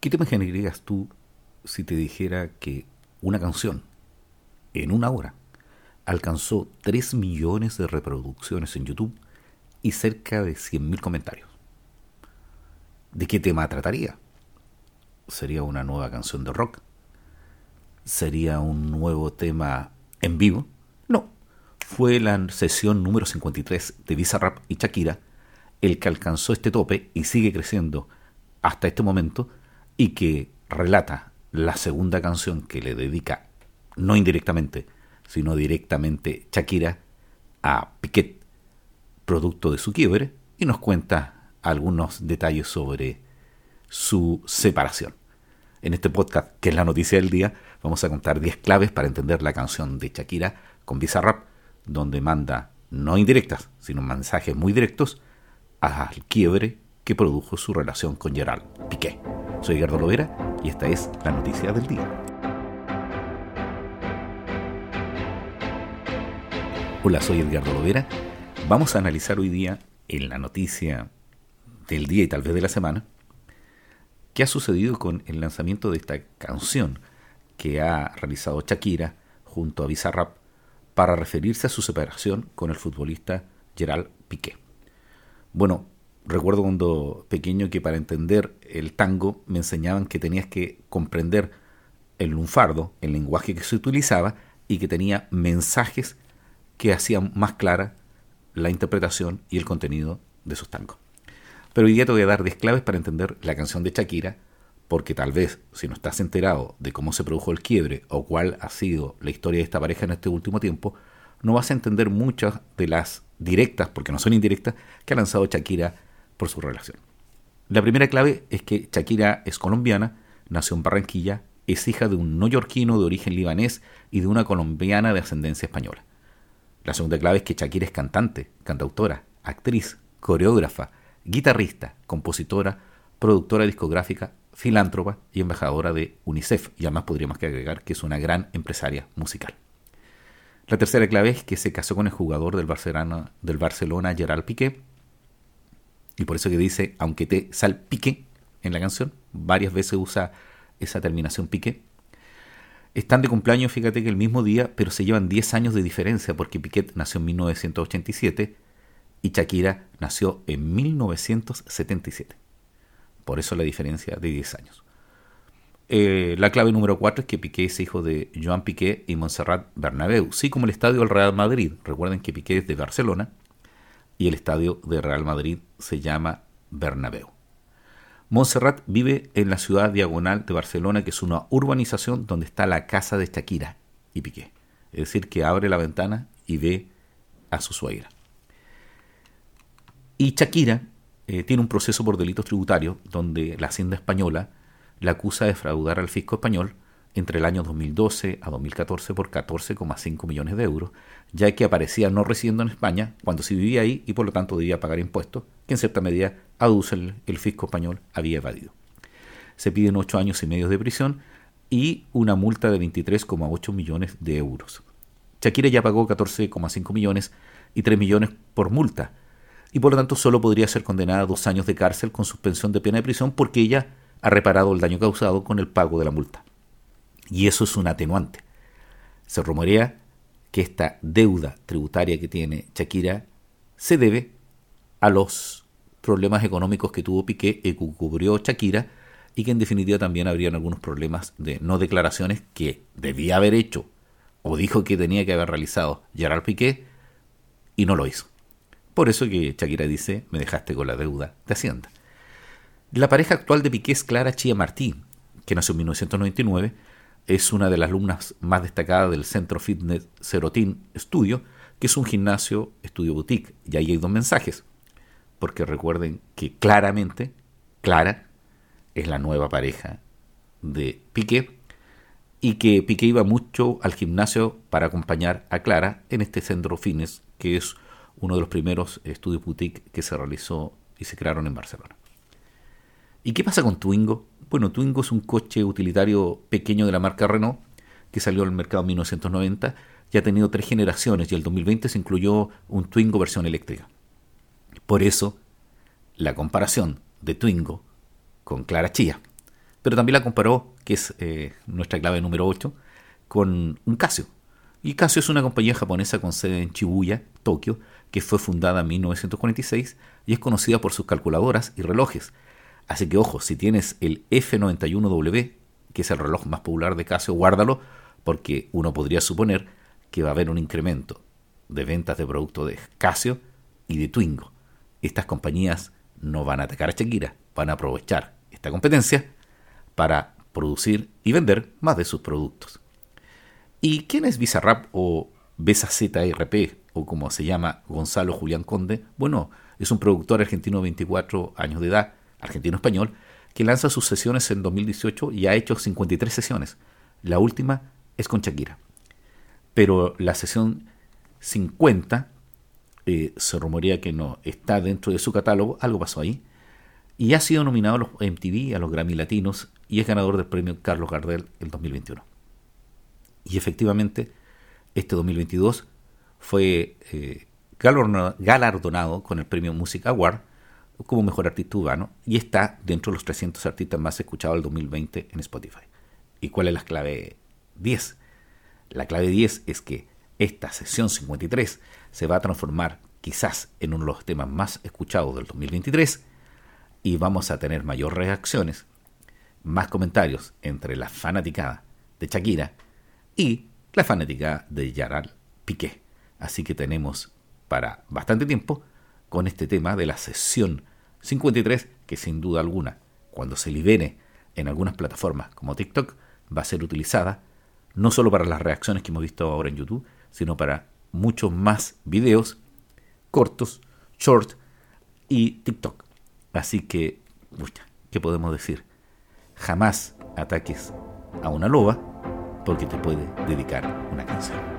¿Qué te imaginarías tú si te dijera que una canción, en una hora, alcanzó 3 millones de reproducciones en YouTube y cerca de 100.000 comentarios? ¿De qué tema trataría? ¿Sería una nueva canción de rock? ¿Sería un nuevo tema en vivo? No, fue la sesión número 53 de Bizarrap y Shakira el que alcanzó este tope y sigue creciendo hasta este momento y que relata la segunda canción que le dedica, no indirectamente, sino directamente Shakira a Piquet, producto de su quiebre, y nos cuenta algunos detalles sobre su separación. En este podcast, que es la noticia del día, vamos a contar 10 claves para entender la canción de Shakira con Bizarrap, donde manda no indirectas, sino mensajes muy directos al quiebre que produjo su relación con Gerald Piqué. Soy Gerardo Lovera y esta es la noticia del día. Hola, soy Edgardo Lovera. Vamos a analizar hoy día en la noticia del día y tal vez de la semana qué ha sucedido con el lanzamiento de esta canción que ha realizado Shakira junto a Bizarrap para referirse a su separación con el futbolista Gerald Piqué. Bueno, recuerdo cuando pequeño que para entender el tango me enseñaban que tenías que comprender el lunfardo, el lenguaje que se utilizaba, y que tenía mensajes que hacían más clara la interpretación y el contenido de sus tangos. Pero hoy día te voy a dar 10 claves para entender la canción de Shakira, porque tal vez si no estás enterado de cómo se produjo el quiebre o cuál ha sido la historia de esta pareja en este último tiempo, no vas a entender muchas de las directas, porque no son indirectas, que ha lanzado Shakira por su relación. La primera clave es que Shakira es colombiana, nació en Barranquilla, es hija de un neoyorquino de origen libanés y de una colombiana de ascendencia española. La segunda clave es que Shakira es cantante, cantautora, actriz, coreógrafa, guitarrista, compositora, productora discográfica, filántropa y embajadora de UNICEF, y además podríamos agregar que es una gran empresaria musical. La tercera clave es que se casó con el jugador del Barcelona, del Barcelona Gerard Piqué. Y por eso que dice, aunque te salpique en la canción, varias veces usa esa terminación piqué. Están de cumpleaños, fíjate que el mismo día, pero se llevan 10 años de diferencia porque Piquet nació en 1987 y Shakira nació en 1977. Por eso la diferencia de 10 años. Eh, la clave número 4 es que Piqué es hijo de Joan Piqué y Montserrat Bernabéu, sí como el estadio del Real Madrid. Recuerden que Piqué es de Barcelona y el estadio del Real Madrid se llama Bernabéu. Montserrat vive en la ciudad diagonal de Barcelona, que es una urbanización donde está la casa de Shakira y Piqué. Es decir, que abre la ventana y ve a su suegra. Y Shakira eh, tiene un proceso por delitos tributarios donde la Hacienda Española la acusa de fraudar al fisco español entre el año 2012 a 2014 por 14,5 millones de euros, ya que aparecía no residiendo en España cuando sí vivía ahí y por lo tanto debía pagar impuestos, que en cierta medida aduce el, el fisco español había evadido. Se piden ocho años y medio de prisión y una multa de 23,8 millones de euros. Shakira ya pagó 14,5 millones y 3 millones por multa, y por lo tanto solo podría ser condenada a dos años de cárcel con suspensión de pena de prisión porque ella ha reparado el daño causado con el pago de la multa. Y eso es un atenuante. Se rumorea que esta deuda tributaria que tiene Shakira se debe a los problemas económicos que tuvo Piqué y que cubrió Shakira y que en definitiva también habrían algunos problemas de no declaraciones que debía haber hecho o dijo que tenía que haber realizado Gerard Piqué y no lo hizo. Por eso que Shakira dice, me dejaste con la deuda de Hacienda. La pareja actual de Piqué es Clara Chía Martín, que nació en 1999, es una de las alumnas más destacadas del Centro Fitness Serotin Studio, que es un gimnasio estudio boutique. Y ahí hay dos mensajes, porque recuerden que claramente Clara es la nueva pareja de Piqué y que Piqué iba mucho al gimnasio para acompañar a Clara en este centro fitness, que es uno de los primeros estudios boutique que se realizó y se crearon en Barcelona. ¿Y qué pasa con Twingo? Bueno, Twingo es un coche utilitario pequeño de la marca Renault que salió al mercado en 1990 y ha tenido tres generaciones y el 2020 se incluyó un Twingo versión eléctrica. Por eso, la comparación de Twingo con Clara Chía. pero también la comparó, que es eh, nuestra clave número 8, con un Casio. Y Casio es una compañía japonesa con sede en Shibuya, Tokio, que fue fundada en 1946 y es conocida por sus calculadoras y relojes. Así que ojo, si tienes el F91W, que es el reloj más popular de Casio, guárdalo, porque uno podría suponer que va a haber un incremento de ventas de productos de Casio y de Twingo. Estas compañías no van a atacar a Shakira, van a aprovechar esta competencia para producir y vender más de sus productos. ¿Y quién es Bizarrap o BZRP o como se llama Gonzalo Julián Conde? Bueno, es un productor argentino de 24 años de edad, argentino-español, que lanza sus sesiones en 2018 y ha hecho 53 sesiones. La última es con Shakira. Pero la sesión 50 eh, se rumorea que no está dentro de su catálogo, algo pasó ahí, y ha sido nominado a los MTV, a los Grammy Latinos, y es ganador del premio Carlos Gardel en 2021. Y efectivamente, este 2022 fue eh, galardonado con el premio Music Award como mejor artista urbano y está dentro de los 300 artistas más escuchados del 2020 en Spotify. ¿Y cuál es la clave 10? La clave 10 es que esta sesión 53 se va a transformar quizás en uno de los temas más escuchados del 2023 y vamos a tener mayor reacciones, más comentarios entre la fanaticada de Shakira y la fanática de Yaral Piqué. Así que tenemos para bastante tiempo con este tema de la sesión 53 que sin duda alguna, cuando se libere en algunas plataformas como TikTok, va a ser utilizada no solo para las reacciones que hemos visto ahora en YouTube, sino para muchos más videos cortos, short y TikTok. Así que, ¿qué podemos decir? Jamás ataques a una loba porque te puede dedicar una canción.